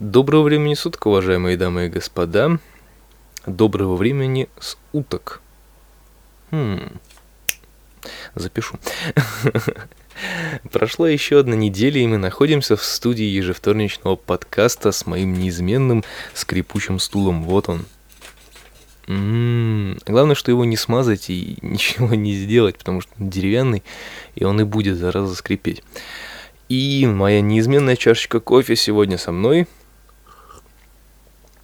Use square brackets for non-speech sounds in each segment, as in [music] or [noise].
Доброго времени суток, уважаемые дамы и господа. Доброго времени с уток. Хм. Запишу. Прошла еще одна неделя, и мы находимся в студии ежевторничного подкаста с моим неизменным скрипучим стулом. Вот он. М-м-м. Главное, что его не смазать и [laughs] ничего не сделать, потому что он деревянный, и он и будет зараза скрипеть. И моя неизменная чашечка кофе сегодня со мной –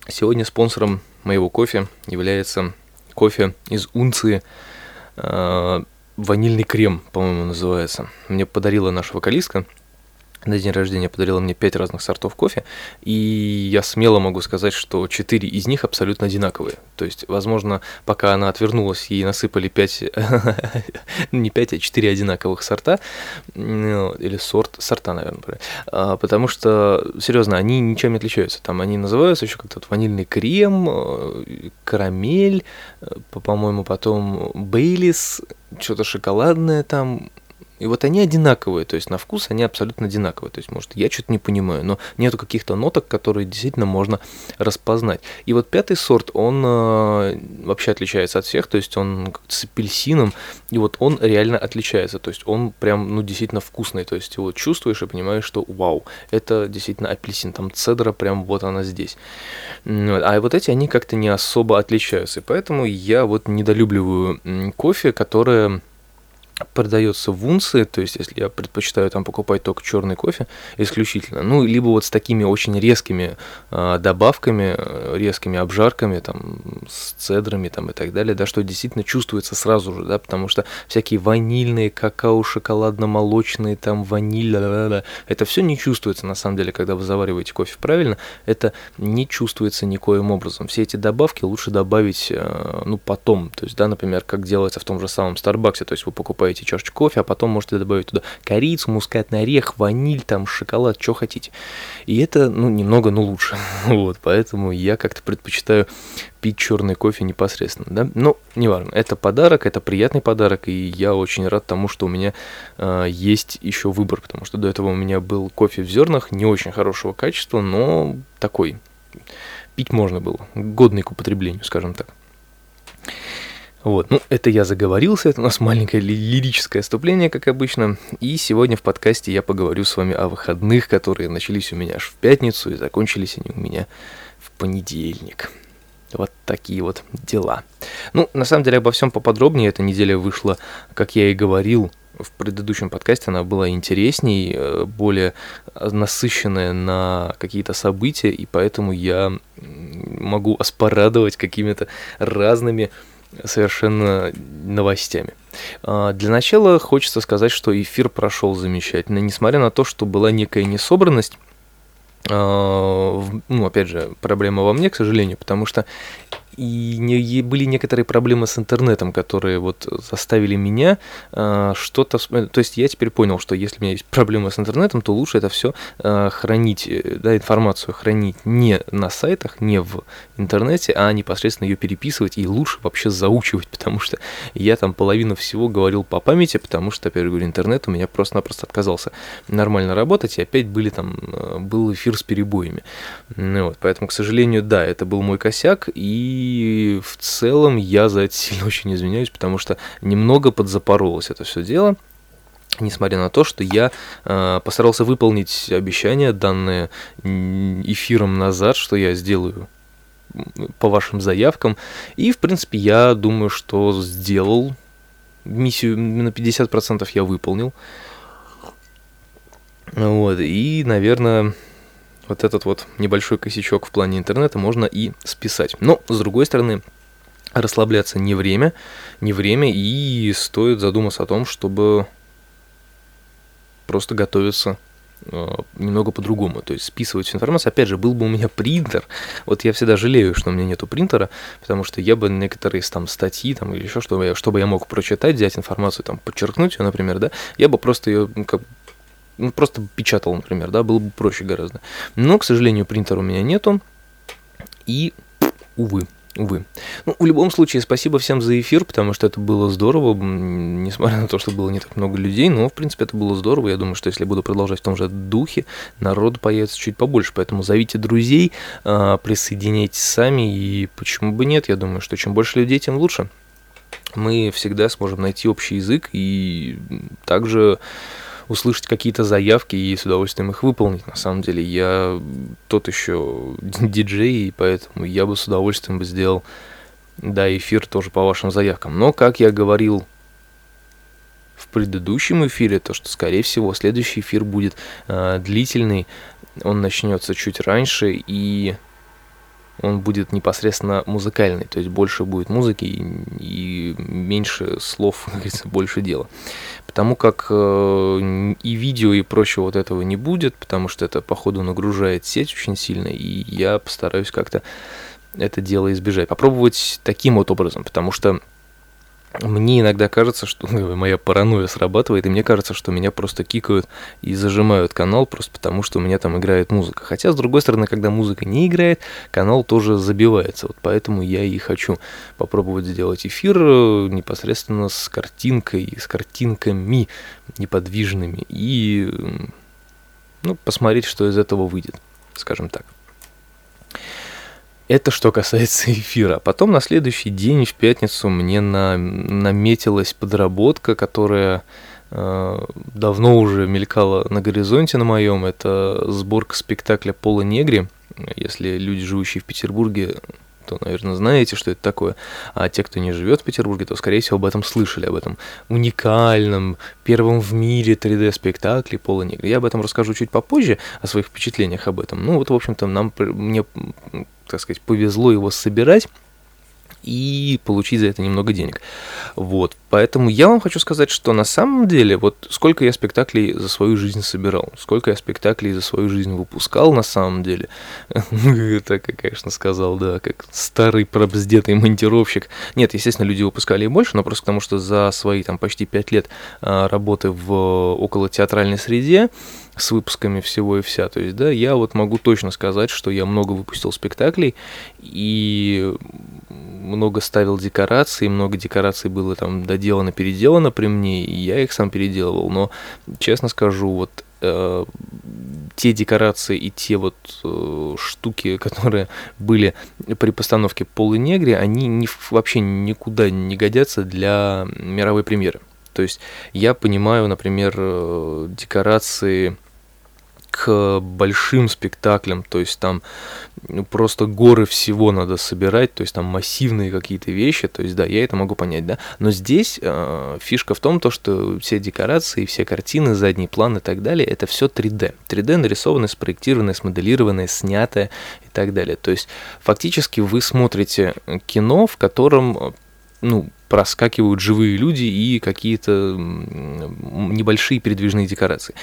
Сегодня спонсором моего кофе является кофе из унции э, ванильный крем, по-моему, называется. Мне подарила наша вокалистка на день рождения подарила мне пять разных сортов кофе, и я смело могу сказать, что четыре из них абсолютно одинаковые. То есть, возможно, пока она отвернулась, ей насыпали пять, [laughs] не пять, а четыре одинаковых сорта, ну, или сорт, сорта, наверное, а, потому что, серьезно, они ничем не отличаются. Там они называются еще как-то ванильный крем, э, карамель, э, по-моему, потом бейлис, что-то шоколадное там, и вот они одинаковые, то есть на вкус они абсолютно одинаковые. То есть, может, я что-то не понимаю, но нету каких-то ноток, которые действительно можно распознать. И вот пятый сорт, он э, вообще отличается от всех, то есть он с апельсином, и вот он реально отличается. То есть он прям, ну, действительно вкусный. То есть его чувствуешь и понимаешь, что вау, это действительно апельсин. Там цедра прям вот она здесь. А вот эти, они как-то не особо отличаются. И поэтому я вот недолюбливаю кофе, которое продается в унции, то есть если я предпочитаю там покупать только черный кофе исключительно, ну, либо вот с такими очень резкими э, добавками, резкими обжарками, там, с цедрами там и так далее, да, что действительно чувствуется сразу же, да, потому что всякие ванильные, какао, шоколадно-молочные, там, ваниль, это все не чувствуется на самом деле, когда вы завариваете кофе правильно, это не чувствуется никоим образом. Все эти добавки лучше добавить, э, ну, потом, то есть, да, например, как делается в том же самом Старбаксе, то есть вы покупаете покупаете чашечку кофе, а потом можете добавить туда корицу, мускатный орех, ваниль, там, шоколад, что хотите. И это, ну, немного, но лучше. [laughs] вот, поэтому я как-то предпочитаю пить черный кофе непосредственно, да. Но неважно, это подарок, это приятный подарок, и я очень рад тому, что у меня э, есть еще выбор, потому что до этого у меня был кофе в зернах не очень хорошего качества, но такой пить можно было, годный к употреблению, скажем так. Вот, ну, это я заговорился, это у нас маленькое лирическое отступление, как обычно. И сегодня в подкасте я поговорю с вами о выходных, которые начались у меня аж в пятницу и закончились они у меня в понедельник. Вот такие вот дела. Ну, на самом деле, обо всем поподробнее. Эта неделя вышла, как я и говорил, в предыдущем подкасте она была интересней, э, более насыщенная на какие-то события, и поэтому я могу оспорадовать какими-то разными совершенно новостями. А, для начала хочется сказать, что эфир прошел замечательно, несмотря на то, что была некая несобранность. А, ну, опять же, проблема во мне, к сожалению, потому что и не, были некоторые проблемы с интернетом, которые вот заставили меня э, что-то... То есть я теперь понял, что если у меня есть проблемы с интернетом, то лучше это все э, хранить, э, да, информацию хранить не на сайтах, не в интернете, а непосредственно ее переписывать и лучше вообще заучивать, потому что я там половину всего говорил по памяти, потому что, опять говорю, интернет у меня просто-напросто отказался нормально работать, и опять были там, э, был эфир с перебоями. Ну, вот, поэтому, к сожалению, да, это был мой косяк, и и в целом я за это сильно [laughs] очень извиняюсь, потому что немного подзапоролось это все дело. Несмотря на то, что я э, постарался выполнить обещание, данное эфиром назад, что я сделаю по вашим заявкам. И, в принципе, я думаю, что сделал миссию на 50% я выполнил. Вот, и, наверное, вот этот вот небольшой косячок в плане интернета можно и списать. Но, с другой стороны, расслабляться не время, не время, и стоит задуматься о том, чтобы просто готовиться э, немного по-другому, то есть списывать всю информацию. Опять же, был бы у меня принтер, вот я всегда жалею, что у меня нету принтера, потому что я бы некоторые там статьи там или еще чтобы я, чтобы я мог прочитать, взять информацию, там подчеркнуть ее, например, да, я бы просто ее ну, как ну, просто печатал, например, да, было бы проще гораздо. Но, к сожалению, принтера у меня нету, и, увы, Увы. Ну, в любом случае, спасибо всем за эфир, потому что это было здорово, несмотря на то, что было не так много людей, но, в принципе, это было здорово. Я думаю, что если я буду продолжать в том же духе, народ появится чуть побольше. Поэтому зовите друзей, а, присоединяйтесь сами, и почему бы нет, я думаю, что чем больше людей, тем лучше. Мы всегда сможем найти общий язык и также услышать какие-то заявки и с удовольствием их выполнить. На самом деле я тот еще [laughs] диджей, и поэтому я бы с удовольствием бы сделал, да, эфир тоже по вашим заявкам. Но, как я говорил в предыдущем эфире, то что, скорее всего, следующий эфир будет э, длительный, он начнется чуть раньше, и он будет непосредственно музыкальный, то есть больше будет музыки и, и меньше слов, [laughs] как говорится, больше дела. Потому как э, и видео, и прочего вот этого не будет, потому что это, походу, нагружает сеть очень сильно, и я постараюсь как-то это дело избежать. Попробовать таким вот образом, потому что мне иногда кажется, что ну, моя паранойя срабатывает, и мне кажется, что меня просто кикают и зажимают канал просто потому, что у меня там играет музыка. Хотя, с другой стороны, когда музыка не играет, канал тоже забивается. Вот поэтому я и хочу попробовать сделать эфир э, непосредственно с картинкой, с картинками неподвижными и ну, посмотреть, что из этого выйдет, скажем так. Это что касается эфира. Потом на следующий день, в пятницу, мне на, наметилась подработка, которая э, давно уже мелькала на горизонте на моем. Это сборка спектакля Пола Негри. Если люди, живущие в Петербурге, то, наверное, знаете, что это такое. А те, кто не живет в Петербурге, то, скорее всего, об этом слышали, об этом уникальном, первом в мире 3D-спектакле Пола Негри. Я об этом расскажу чуть попозже, о своих впечатлениях об этом. Ну, вот, в общем-то, нам, мне так сказать, повезло его собирать и получить за это немного денег. Вот, поэтому я вам хочу сказать, что на самом деле, вот сколько я спектаклей за свою жизнь собирал, сколько я спектаклей за свою жизнь выпускал на самом деле, [laughs] так я, конечно, сказал, да, как старый пробздетый монтировщик. Нет, естественно, люди выпускали и больше, но просто потому, что за свои там почти пять лет а, работы в около театральной среде, с выпусками всего и вся. То есть, да, я вот могу точно сказать, что я много выпустил спектаклей и много ставил декораций, много декораций было там доделано, переделано при мне, и я их сам переделывал. Но, честно скажу, вот э, те декорации и те вот э, штуки, [laughs] которые были при постановке Полы Негри, они не, вообще никуда не годятся для мировой премьеры. То есть я понимаю, например, э, декорации к большим спектаклям, то есть там ну, просто горы всего надо собирать, то есть там массивные какие-то вещи, то есть да, я это могу понять, да, но здесь э, фишка в том, то, что все декорации, все картины, задний план и так далее, это все 3D. 3D нарисованное, спроектированное, смоделированное, снятое и так далее. То есть фактически вы смотрите кино, в котором ну, проскакивают живые люди и какие-то небольшие передвижные декорации.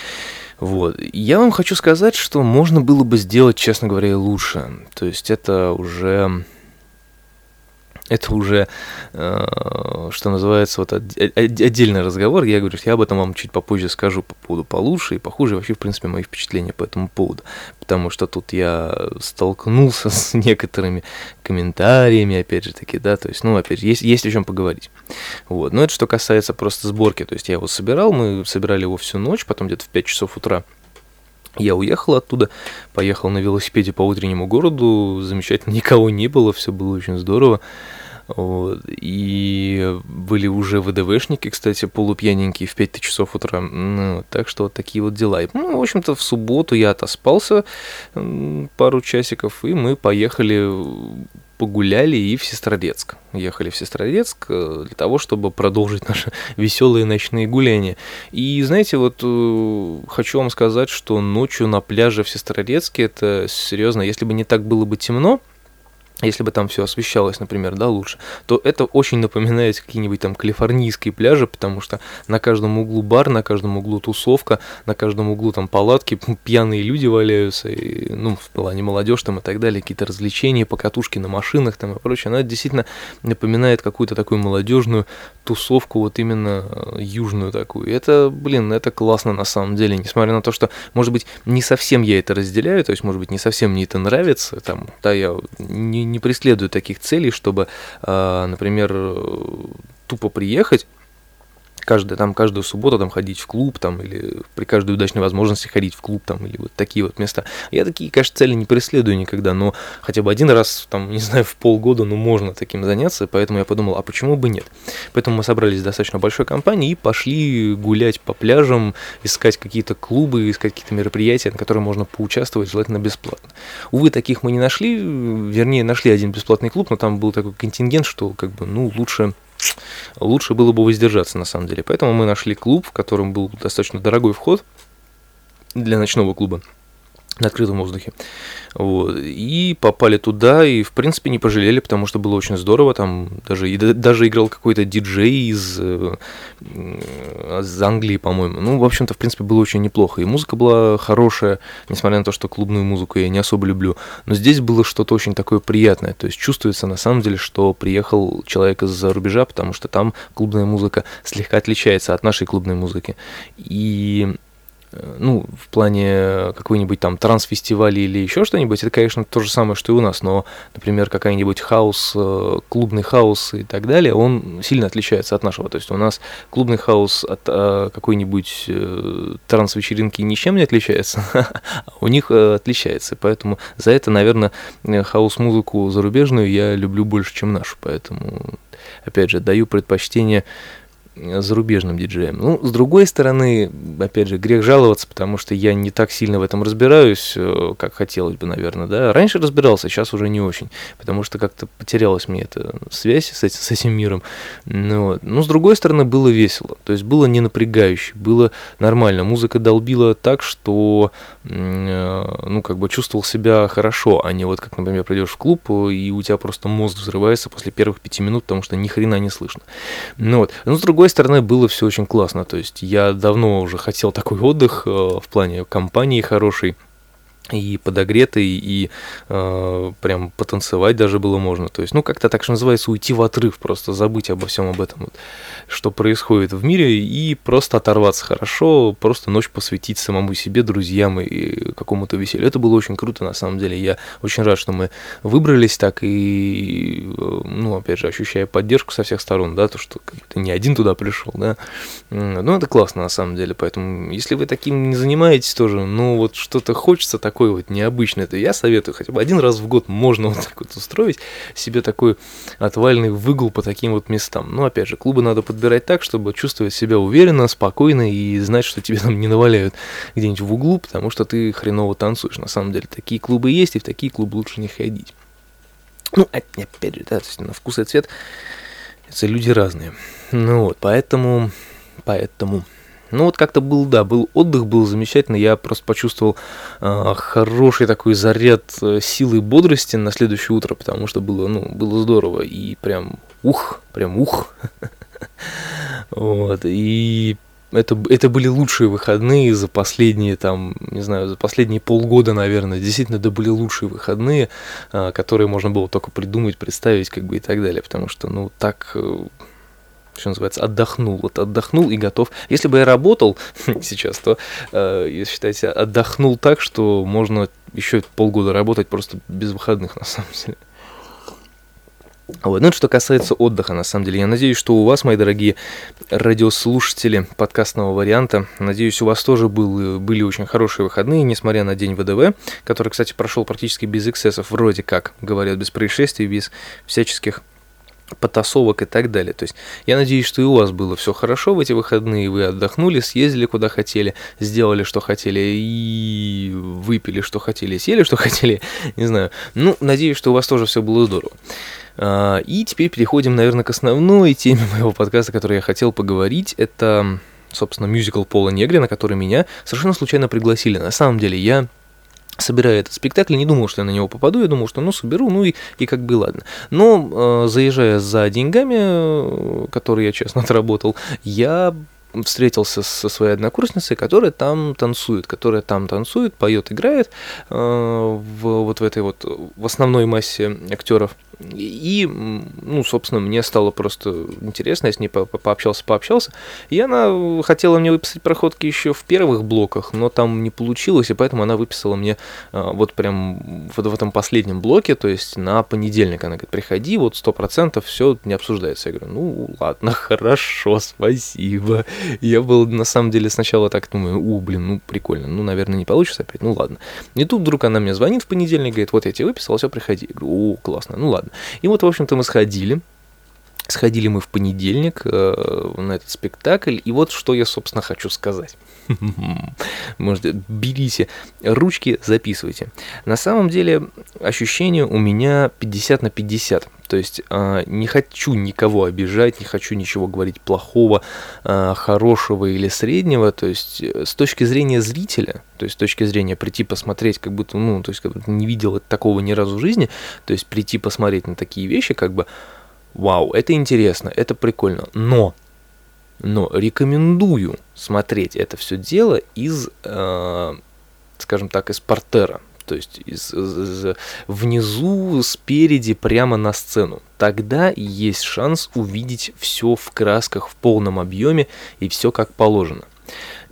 Вот. Я вам хочу сказать, что можно было бы сделать, честно говоря, лучше. То есть это уже это уже, э, что называется, вот отдельный разговор. Я говорю, я об этом вам чуть попозже скажу по поводу получше и похуже, вообще, в принципе, мои впечатления по этому поводу. Потому что тут я столкнулся [laughs] с некоторыми комментариями, опять же таки, да, то есть, ну, опять же, есть, есть о чем поговорить. Вот, но это что касается просто сборки, то есть я его собирал, мы собирали его всю ночь, потом где-то в 5 часов утра я уехал оттуда, поехал на велосипеде по утреннему городу, замечательно, никого не было, все было очень здорово. Вот. И были уже ВДВшники, кстати, полупьяненькие в 5 часов утра. Ну, так что вот такие вот дела. И, ну, в общем-то, в субботу я отоспался пару часиков, и мы поехали погуляли и в Сестрорецк. Ехали в Сестрорецк э, для того, чтобы продолжить наши [laughs] веселые ночные гуляния. И знаете, вот э, хочу вам сказать, что ночью на пляже в Сестрорецке это серьезно, если бы не так было бы темно, если бы там все освещалось, например, да, лучше, то это очень напоминает какие-нибудь там калифорнийские пляжи, потому что на каждом углу бар, на каждом углу тусовка, на каждом углу там палатки, пьяные люди валяются, и, ну, в плане молодежь там и так далее, какие-то развлечения, покатушки на машинах там и прочее. Она действительно напоминает какую-то такую молодежную тусовку, вот именно э, южную такую. Это, блин, это классно на самом деле, несмотря на то, что, может быть, не совсем я это разделяю, то есть, может быть, не совсем мне это нравится, там, да, я не, не преследую таких целей, чтобы, э, например, тупо приехать каждый, там, каждую субботу там ходить в клуб, там, или при каждой удачной возможности ходить в клуб, там, или вот такие вот места. Я такие, конечно, цели не преследую никогда, но хотя бы один раз, там, не знаю, в полгода, ну, можно таким заняться, поэтому я подумал, а почему бы нет? Поэтому мы собрались достаточно большой компании и пошли гулять по пляжам, искать какие-то клубы, искать какие-то мероприятия, на которые можно поучаствовать, желательно бесплатно. Увы, таких мы не нашли, вернее, нашли один бесплатный клуб, но там был такой контингент, что, как бы, ну, лучше лучше было бы воздержаться на самом деле. Поэтому мы нашли клуб, в котором был достаточно дорогой вход для ночного клуба на открытом воздухе. Вот. И попали туда, и, в принципе, не пожалели, потому что было очень здорово. Там даже, и, даже играл какой-то диджей из, э, из Англии, по-моему. Ну, в общем-то, в принципе, было очень неплохо. И музыка была хорошая, несмотря на то, что клубную музыку я не особо люблю. Но здесь было что-то очень такое приятное. То есть чувствуется, на самом деле, что приехал человек из-за рубежа, потому что там клубная музыка слегка отличается от нашей клубной музыки. И ну, в плане какой-нибудь там транс-фестиваля или еще что-нибудь, это, конечно, то же самое, что и у нас, но, например, какая-нибудь хаос, э, клубный хаос и так далее, он сильно отличается от нашего. То есть у нас клубный хаос от какой-нибудь транс-вечеринки ничем не отличается, [laughs] а у них отличается. Поэтому за это, наверное, хаос-музыку зарубежную я люблю больше, чем нашу. Поэтому, опять же, даю предпочтение зарубежным диджеем. Ну, с другой стороны, опять же, грех жаловаться, потому что я не так сильно в этом разбираюсь, э, как хотелось бы, наверное, да. Раньше разбирался, сейчас уже не очень, потому что как-то потерялась мне эта связь с этим, с этим миром. Ну. Но, с другой стороны, было весело, то есть было не напрягающе, было нормально. Музыка долбила так, что, э, ну, как бы чувствовал себя хорошо, а не вот как, например, придешь в клуб, и у тебя просто мозг взрывается после первых пяти минут, потому что ни хрена не слышно. Ну, вот. Но, с другой другой стороны, было все очень классно. То есть я давно уже хотел такой отдых э, в плане компании хорошей и подогретый, и э, прям потанцевать даже было можно. То есть, ну, как-то так что называется, уйти в отрыв, просто забыть обо всем об этом, вот, что происходит в мире, и просто оторваться хорошо, просто ночь посвятить самому себе, друзьям и какому-то веселью. Это было очень круто, на самом деле. Я очень рад, что мы выбрались так, и, э, ну, опять же, ощущая поддержку со всех сторон, да, то, что ты не один туда пришел, да. Ну, это классно, на самом деле, поэтому, если вы таким не занимаетесь тоже, ну, вот что-то хочется такое, такой вот необычный, то я советую хотя бы один раз в год можно вот так вот устроить себе такой отвальный выгул по таким вот местам. Но опять же, клубы надо подбирать так, чтобы чувствовать себя уверенно, спокойно и знать, что тебе там не наваляют где-нибудь в углу, потому что ты хреново танцуешь. На самом деле, такие клубы есть, и в такие клубы лучше не ходить. Ну, опять же, да, то есть на вкус и цвет это люди разные. Ну вот, поэтому, поэтому ну вот как-то был, да, был отдых, был замечательно. Я просто почувствовал э, хороший такой заряд э, силы и бодрости на следующее утро, потому что было, ну, было здорово. И прям ух, прям ух. [laughs] Вот, и это, это были лучшие выходные за последние, там, не знаю, за последние полгода, наверное. Действительно, это были лучшие выходные, а, которые можно было только придумать, представить, как бы и так далее. Потому что, ну, так э, что называется, отдохнул. Вот отдохнул и готов. Если бы я работал [laughs] сейчас, то, э, считайте, отдохнул так, что можно еще полгода работать просто без выходных, [laughs] на самом деле. Вот. Ну, это что касается отдыха, на самом деле. Я надеюсь, что у вас, мои дорогие радиослушатели подкастного варианта, надеюсь, у вас тоже был, были очень хорошие выходные, несмотря на день ВДВ, который, кстати, прошел практически без эксцессов, вроде как, говорят, без происшествий, без всяческих потасовок и так далее. То есть я надеюсь, что и у вас было все хорошо в эти выходные, вы отдохнули, съездили куда хотели, сделали что хотели и выпили что хотели, съели что [laughs] хотели, не знаю. Ну, надеюсь, что у вас тоже все было здорово. А, и теперь переходим, наверное, к основной теме [laughs] моего подкаста, о которой я хотел поговорить. Это, собственно, мюзикл Пола Негри, на который меня совершенно случайно пригласили. На самом деле я собирая этот спектакль, не думал, что я на него попаду, я думал, что ну соберу, ну и, и как бы ладно. Но э, заезжая за деньгами, э, которые я честно [laughs] отработал, я встретился со своей однокурсницей, которая там танцует, которая там танцует, поет, играет э, в, вот в этой вот в основной массе актеров. И, ну, собственно, мне стало просто интересно, я с ней по пообщался, пообщался. И она хотела мне выписать проходки еще в первых блоках, но там не получилось, и поэтому она выписала мне э, вот прям вот в этом последнем блоке, то есть на понедельник. Она говорит, приходи, вот сто процентов все не обсуждается. Я говорю, ну, ладно, [laughs] хорошо, спасибо. [laughs] Я был, на самом деле, сначала так думаю, у, блин, ну, прикольно, ну, наверное, не получится опять, ну, ладно. И тут вдруг она мне звонит в понедельник, говорит, вот я тебе выписал, все, приходи. Я говорю, о, классно, ну, ладно. И вот, в общем-то, мы сходили, Сходили мы в понедельник э, на этот спектакль, и вот что я, собственно, хочу сказать. [laughs] Может, берите ручки, записывайте. На самом деле, ощущение у меня 50 на 50. То есть э, не хочу никого обижать, не хочу ничего говорить плохого, э, хорошего или среднего. То есть с точки зрения зрителя, то есть с точки зрения прийти посмотреть, как будто, ну, то есть как будто не видел такого ни разу в жизни, то есть прийти посмотреть на такие вещи, как бы, вау, это интересно, это прикольно, но, но рекомендую смотреть это все дело из, э, скажем так, из портера, то есть из, из, внизу, спереди, прямо на сцену. Тогда есть шанс увидеть все в красках в полном объеме и все как положено.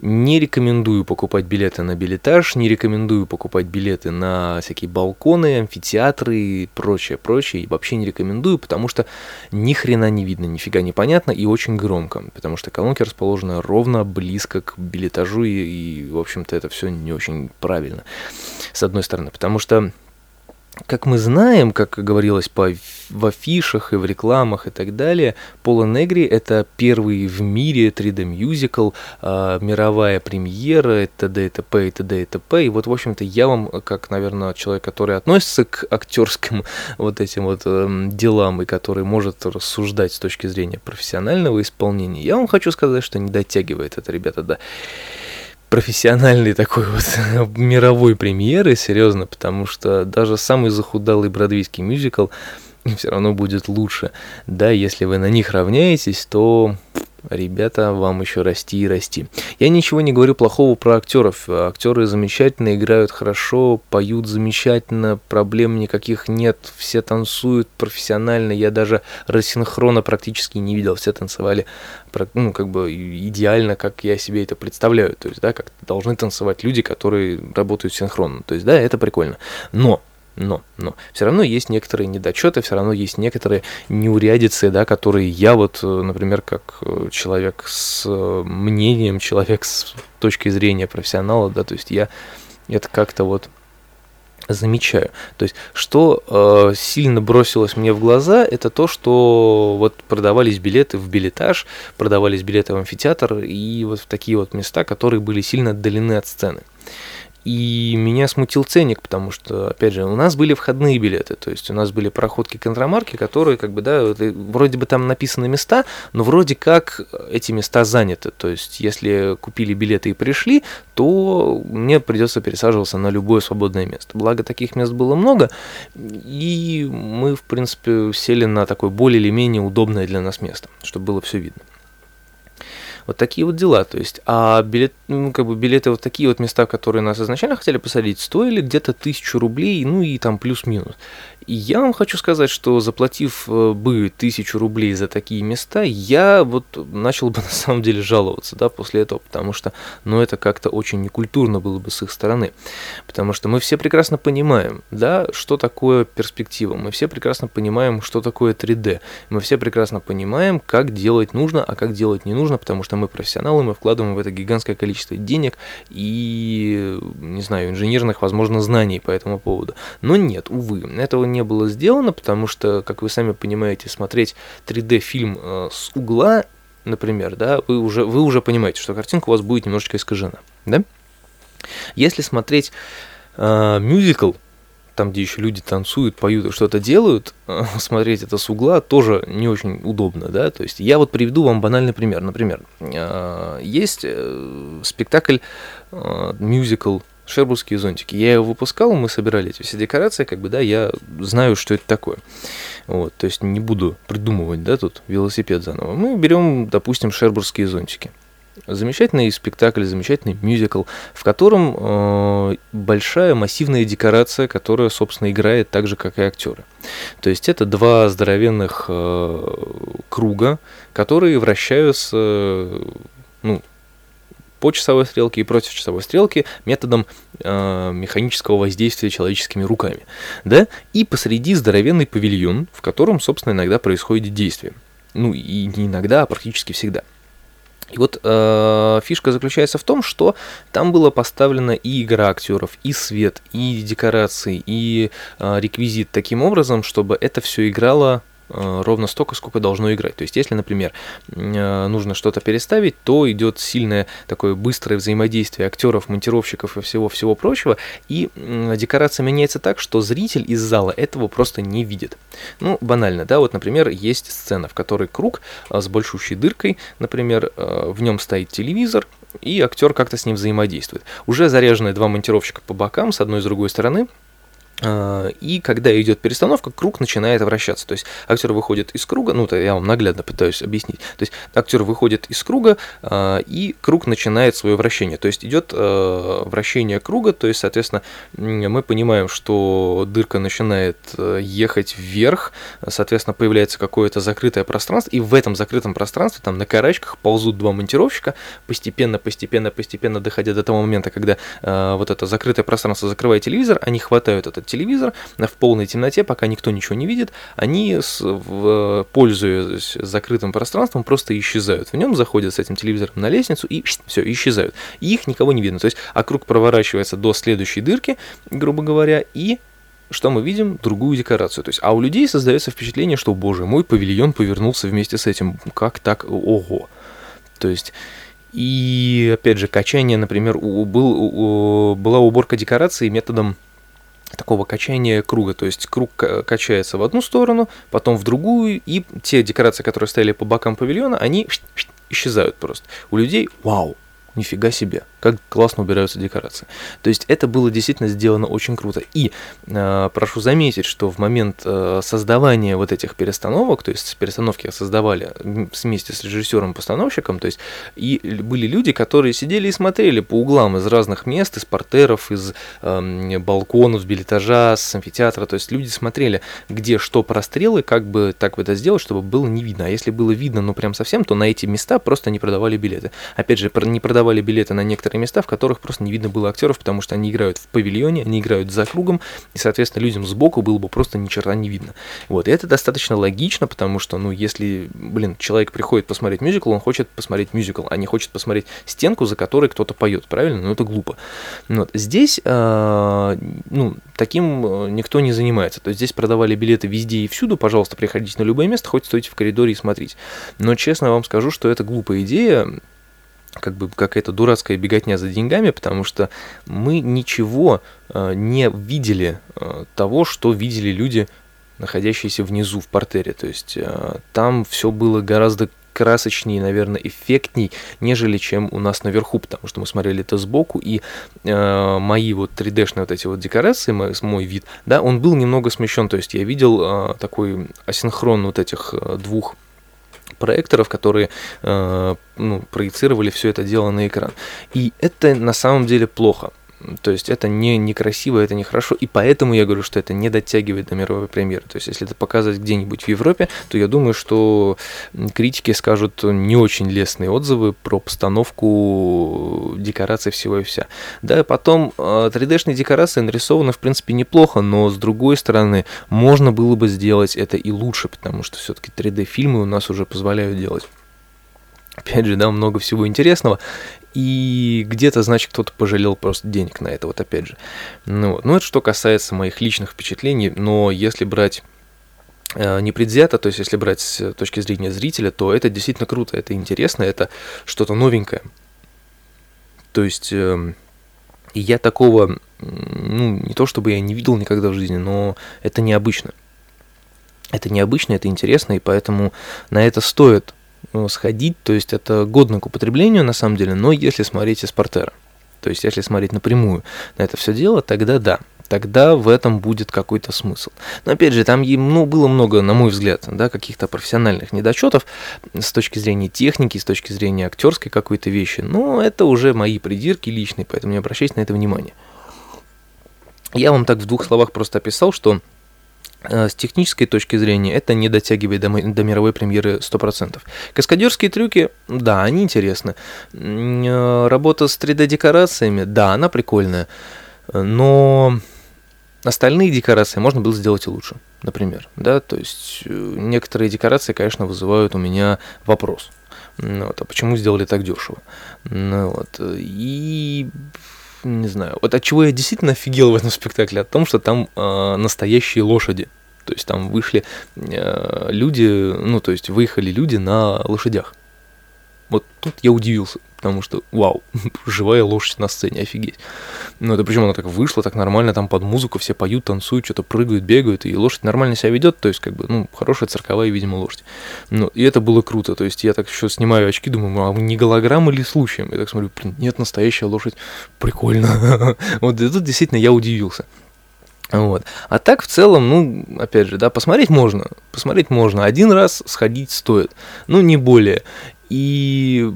Не рекомендую покупать билеты на билетаж, не рекомендую покупать билеты на всякие балконы, амфитеатры и прочее, прочее. И вообще не рекомендую, потому что ни хрена не видно, нифига не понятно и очень громко. Потому что колонки расположены ровно близко к билетажу и, и в общем-то, это все не очень правильно. С одной стороны, потому что как мы знаем, как говорилось по, в афишах и в рекламах и так далее, Пола Негри – это первый в мире 3D-мюзикл, э, мировая премьера, и т.д. и т.п. и т.д. и т.п. И вот, в общем-то, я вам, как, наверное, человек, который относится к актерским [laughs] вот этим вот э, делам и который может рассуждать с точки зрения профессионального исполнения, я вам хочу сказать, что не дотягивает это, ребята, да профессиональной такой вот [laughs] мировой премьеры, серьезно, потому что даже самый захудалый бродвейский мюзикл [laughs] все равно будет лучше. Да, если вы на них равняетесь, то Ребята, вам еще расти и расти. Я ничего не говорю плохого про актеров. Актеры замечательно играют хорошо, поют замечательно, проблем никаких нет, все танцуют профессионально. Я даже рассинхрона практически не видел, все танцевали ну, как бы идеально, как я себе это представляю. То есть, да, как должны танцевать люди, которые работают синхронно. То есть, да, это прикольно. Но но, но все равно есть некоторые недочеты, все равно есть некоторые неурядицы, да, которые я вот, э, например, как э, человек с э, мнением, человек с точки зрения профессионала, да, то есть я это как-то вот замечаю. То есть, что э, сильно бросилось мне в глаза, это то, что вот продавались билеты в билетаж, продавались билеты в амфитеатр и вот в такие вот места, которые были сильно отдалены от сцены. И меня смутил ценник, потому что, опять же, у нас были входные билеты, то есть у нас были проходки контрамарки, которые, как бы, да, вроде бы там написаны места, но вроде как эти места заняты. То есть, если купили билеты и пришли, то мне придется пересаживаться на любое свободное место. Благо, таких мест было много, и мы, в принципе, сели на такое более или менее удобное для нас место, чтобы было все видно. Вот такие вот дела. То есть, а билет, ну, как бы билеты вот такие вот места, которые нас изначально хотели посадить, стоили где-то тысячу рублей, ну и там плюс-минус. И я вам хочу сказать, что заплатив э, бы тысячу рублей за такие места, я вот начал бы [laughs] на самом деле жаловаться, да, после этого, потому что, ну, это как-то очень некультурно было бы с их стороны. Потому что мы все прекрасно понимаем, да, что такое перспектива, мы все прекрасно понимаем, что такое 3D, мы все прекрасно понимаем, как делать нужно, а как делать не нужно, потому что мы профессионалы, мы вкладываем в это гигантское количество денег и, не знаю, инженерных, возможно, знаний по этому поводу. Но нет, увы, этого не было сделано, потому что, как вы сами понимаете, смотреть 3D-фильм э, с угла, например, да, вы уже, вы уже понимаете, что картинка у вас будет немножечко искажена, да? Если смотреть э, мюзикл, там, где еще люди танцуют, поют и что-то делают, э, [laughs] смотреть это с угла тоже не очень удобно, да, то есть я вот приведу вам банальный пример, например, э, есть спектакль, мюзикл Шербургские зонтики. Я его выпускал, мы собирали эти все декорации, как бы, да, я знаю, что это такое. Вот, то есть не буду придумывать, да, тут велосипед заново. Мы берем, допустим, шербургские зонтики. Замечательный спектакль, замечательный мюзикл, в котором э, большая массивная декорация, которая, собственно, играет так же, как и актеры. То есть это два здоровенных э, круга, которые вращаются, ну, по часовой стрелке и против часовой стрелки методом э, механического воздействия человеческими руками. Да? И посреди здоровенный павильон, в котором, собственно, иногда происходит действие. Ну и не иногда, а практически всегда. И вот э, фишка заключается в том, что там была поставлена и игра актеров, и свет, и декорации, и э, реквизит таким образом, чтобы это все играло ровно столько, сколько должно играть. То есть, если, например, э, нужно что-то переставить, то идет сильное такое быстрое взаимодействие актеров, монтировщиков и всего-всего прочего, и декорация меняется так, что зритель из зала этого просто не видит. Ну, банально, да, вот, например, есть сцена, в которой круг э, с большущей дыркой, например, в нем стоит телевизор, и актер как-то с ним взаимодействует. Уже заряженные два монтировщика по бокам, с одной и с другой стороны, и когда идет перестановка, круг начинает вращаться. То есть актер выходит из круга, ну, это я вам наглядно пытаюсь объяснить. То есть актер выходит из круга, а, и круг начинает свое вращение. То есть идет а, вращение круга, то есть, соответственно, мы понимаем, что дырка начинает ехать вверх, соответственно, появляется какое-то закрытое пространство, и в этом закрытом пространстве, там на карачках ползут два монтировщика, постепенно, постепенно, постепенно доходя до того момента, когда вот это закрытое пространство закрывает телевизор, они хватают этот телевизор в полной темноте, пока никто ничего не видит, они, в, пользуясь закрытым пространством, просто исчезают. В нем заходят с этим телевизором на лестницу и все, исчезают. И их никого не видно. То есть, а круг проворачивается до следующей дырки, грубо говоря, и что мы видим? Другую декорацию. То есть, а у людей создается впечатление, что, боже мой, павильон повернулся вместе с этим. Как так? Ого. То есть, и опять же, качание, например, у, был, у, была уборка декорации методом такого качания круга, то есть круг качается в одну сторону, потом в другую, и те декорации, которые стояли по бокам павильона, они исчезают просто. У людей вау, нифига себе, как классно убираются декорации. То есть это было действительно сделано очень круто. И э, прошу заметить, что в момент э, создавания вот этих перестановок, то есть перестановки создавали вместе с режиссером-постановщиком, то есть и были люди, которые сидели и смотрели по углам из разных мест, из портеров, из э, балконов, с билетажа, с амфитеатра, то есть люди смотрели, где что прострелы, как бы так это сделать, чтобы было не видно. А если было видно, ну прям совсем, то на эти места просто не продавали билеты. Опять же, не продавали продавали билеты на некоторые места, в которых просто не видно было актеров, потому что они играют в павильоне, они играют за кругом, и, соответственно, людям сбоку было бы просто ни черта не видно. Вот, и это достаточно логично, потому что, ну, если, блин, человек приходит посмотреть мюзикл, он хочет посмотреть мюзикл, а не хочет посмотреть стенку, за которой кто-то поет, правильно? Ну, это глупо. Вот. Здесь, э, ну, таким э, никто не занимается. То есть здесь продавали билеты везде и всюду, пожалуйста, приходите на любое место, хоть стойте в коридоре и смотрите. Но честно вам скажу, что это глупая идея, как бы какая-то дурацкая беготня за деньгами, потому что мы ничего э, не видели э, того, что видели люди, находящиеся внизу в портере. То есть э, там все было гораздо красочнее, наверное, эффектней, нежели чем у нас наверху, потому что мы смотрели это сбоку, и э, мои вот 3D-шные вот эти вот декорации, мой, мой вид, да, он был немного смещен, то есть я видел э, такой асинхрон вот этих э, двух проекторов, которые э, ну, проецировали все это дело на экран. И это на самом деле плохо. То есть это не некрасиво, это нехорошо, и поэтому я говорю, что это не дотягивает до мировой премьеры. То есть если это показывать где-нибудь в Европе, то я думаю, что критики скажут не очень лестные отзывы про постановку декораций всего и вся. Да, потом 3D-шные э, декорации нарисованы, в принципе, неплохо, но с другой стороны, можно было бы сделать это и лучше, потому что все-таки 3D-фильмы у нас уже позволяют делать опять же, да, много всего интересного, и где-то, значит, кто-то пожалел просто денег на это, вот опять же. Ну, ну это что касается моих личных впечатлений, но если брать э, непредвзято, то есть если брать с точки зрения зрителя, то это действительно круто, это интересно, это что-то новенькое. То есть э, я такого, ну, не то чтобы я не видел никогда в жизни, но это необычно. Это необычно, это интересно, и поэтому на это стоит сходить, то есть это годно к употреблению на самом деле, но если смотреть из портера. То есть, если смотреть напрямую на это все дело, тогда да. тогда в этом будет какой-то смысл. Но опять же, там ну, было много, на мой взгляд, да, каких-то профессиональных недочетов с точки зрения техники, с точки зрения актерской какой-то вещи. Но это уже мои придирки личные, поэтому не обращайте на это внимание. Я вам так в двух словах просто описал, что э, с технической точки зрения это не дотягивает до, до мировой премьеры 100%. Каскадерские трюки, да, они интересны. Э, работа с 3D-декорациями, да, она прикольная. Но остальные декорации можно было сделать и лучше, например. Да? То есть э, некоторые декорации, конечно, вызывают у меня вопрос. Вот, а почему сделали так дешево? Ну, вот, и не знаю. Вот от чего я действительно офигел в этом спектакле, от том, что там э, настоящие лошади. То есть там вышли э, люди, ну, то есть выехали люди на лошадях. Вот тут я удивился, потому что, вау, [laughs] живая лошадь на сцене, офигеть. Ну, это причем она так вышла, так нормально, там под музыку все поют, танцуют, что-то прыгают, бегают, и лошадь нормально себя ведет, то есть, как бы, ну, хорошая цирковая, видимо, лошадь. Ну, и это было круто, то есть, я так еще снимаю очки, думаю, а не голограмма или случаем? Я так смотрю, блин, нет, настоящая лошадь, прикольно. [laughs] Вот тут действительно я удивился. Вот. А так в целом, ну, опять же, да, посмотреть можно. Посмотреть можно. Один раз сходить стоит. Ну, не более. И,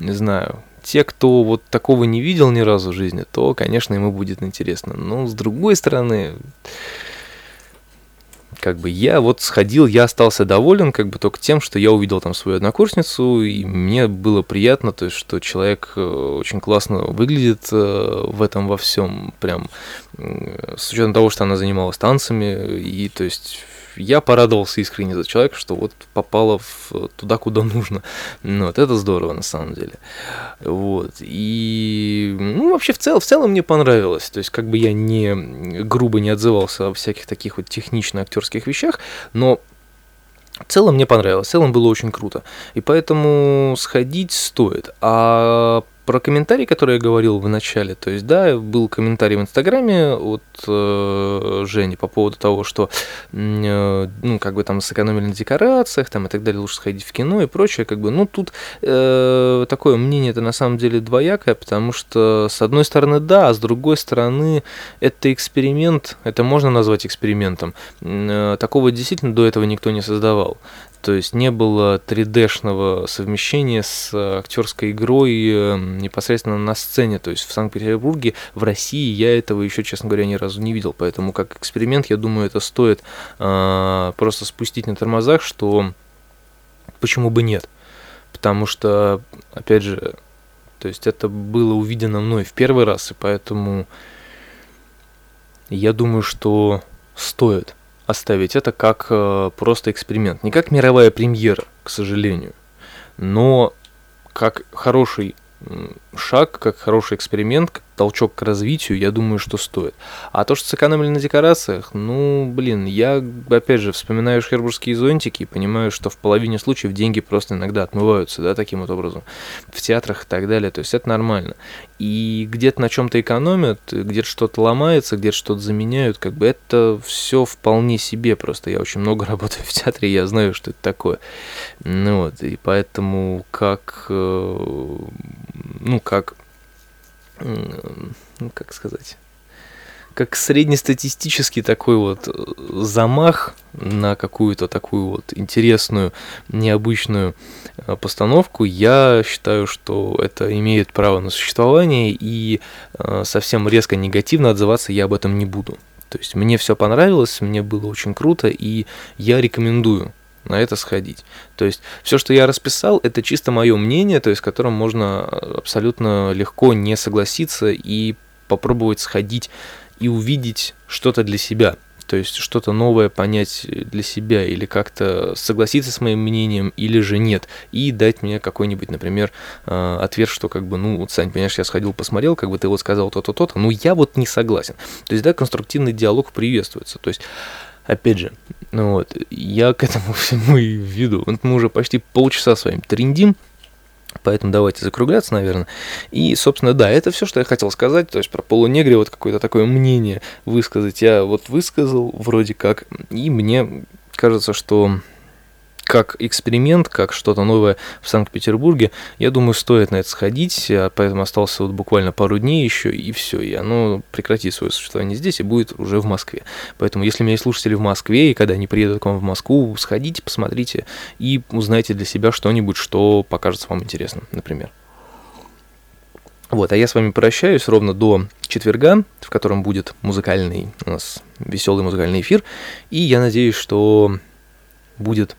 не знаю, те, кто вот такого не видел ни разу в жизни, то, конечно, ему будет интересно. Но с другой стороны, как бы я вот сходил, я остался доволен как бы только тем, что я увидел там свою однокурсницу, и мне было приятно, то есть, что человек э, очень классно выглядит э, в этом во всем, прям с учетом того, что она занималась танцами, и то есть я порадовался искренне за человека, что вот попало в, туда, куда нужно. Ну, вот это здорово на самом деле. Вот. И, ну, вообще в целом, в целом мне понравилось. То есть, как бы я не грубо не отзывался о всяких таких вот технично-актерских вещах, но в целом мне понравилось, в целом было очень круто. И поэтому сходить стоит. А про комментарий, который я говорил в начале, то есть, да, был комментарий в Инстаграме от э, Жени по поводу того, что, э, ну, как бы там сэкономили на декорациях, там и так далее, лучше сходить в кино и прочее, как бы, ну, тут э, такое мнение это на самом деле двоякое, потому что, с одной стороны, да, а с другой стороны, это эксперимент, это можно назвать экспериментом, э, такого действительно до этого никто не создавал. То есть не было 3D-шного совмещения с актерской игрой э, непосредственно на сцене. То есть в Санкт-Петербурге, в России я этого еще, честно говоря, ни разу не видел. Поэтому как эксперимент, я думаю, это стоит э, просто спустить на тормозах, что почему бы нет. Потому что, опять же, то есть это было увидено мной в первый раз, и поэтому я думаю, что стоит оставить это как э, просто эксперимент. Не как мировая премьера, к сожалению, но как хороший шаг, как хороший эксперимент, толчок к развитию, я думаю, что стоит. А то, что сэкономили на декорациях, ну, блин, я, опять же, вспоминаю шербургские зонтики и понимаю, что в половине случаев деньги просто иногда отмываются, да, таким вот образом, в театрах и так далее, то есть это нормально. И где-то на чем-то экономят, где-то что-то ломается, где-то что-то заменяют, как бы это все вполне себе, просто я очень много [laughs] работаю в театре, я знаю, что это такое. Ну вот, и поэтому как, э, ну, как ну, как сказать, как среднестатистический такой вот э, замах на какую-то такую вот интересную, необычную э, постановку, я считаю, что это имеет право на существование, и э, совсем резко негативно отзываться я об этом не буду. То есть мне все понравилось, мне было очень круто, и я рекомендую на это сходить. То есть все, что я расписал, это чисто мое мнение, то есть с которым можно абсолютно легко не согласиться и попробовать сходить и увидеть что-то для себя. То есть что-то новое понять для себя или как-то согласиться с моим мнением или же нет. И дать мне какой-нибудь, например, э, ответ, что как бы, ну, вот, Сань, понимаешь, я сходил, посмотрел, как бы ты вот сказал то-то, то-то, но я вот не согласен. То есть, да, конструктивный диалог приветствуется. То есть опять же, ну вот, я к этому [laughs] всему и веду. Вот мы уже почти полчаса с вами трендим, Поэтому давайте закругляться, наверное. И, собственно, да, это все, что я хотел сказать. То есть про полунегри вот какое-то такое мнение высказать. Я вот высказал вроде как. И мне кажется, что как эксперимент, как что-то новое в Санкт-Петербурге, я думаю, стоит на это сходить, поэтому остался вот буквально пару дней еще, и все, и оно прекратит свое существование здесь и будет уже в Москве. Поэтому, если у меня есть слушатели в Москве, и когда они приедут к вам в Москву, сходите, посмотрите и узнайте для себя что-нибудь, что покажется вам интересным, например. Вот, а я с вами прощаюсь ровно до четверга, в котором будет музыкальный у нас веселый музыкальный эфир, и я надеюсь, что будет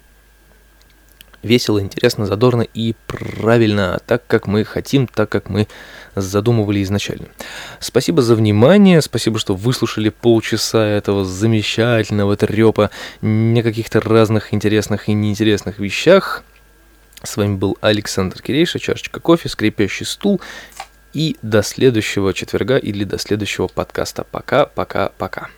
весело, интересно, задорно и правильно, так как мы хотим, так как мы задумывали изначально. Спасибо за внимание, спасибо, что выслушали полчаса этого замечательного трепа не каких-то разных интересных и неинтересных вещах. С вами был Александр Кирейша, чашечка кофе, скрипящий стул и до следующего четверга или до следующего подкаста. Пока, пока, пока.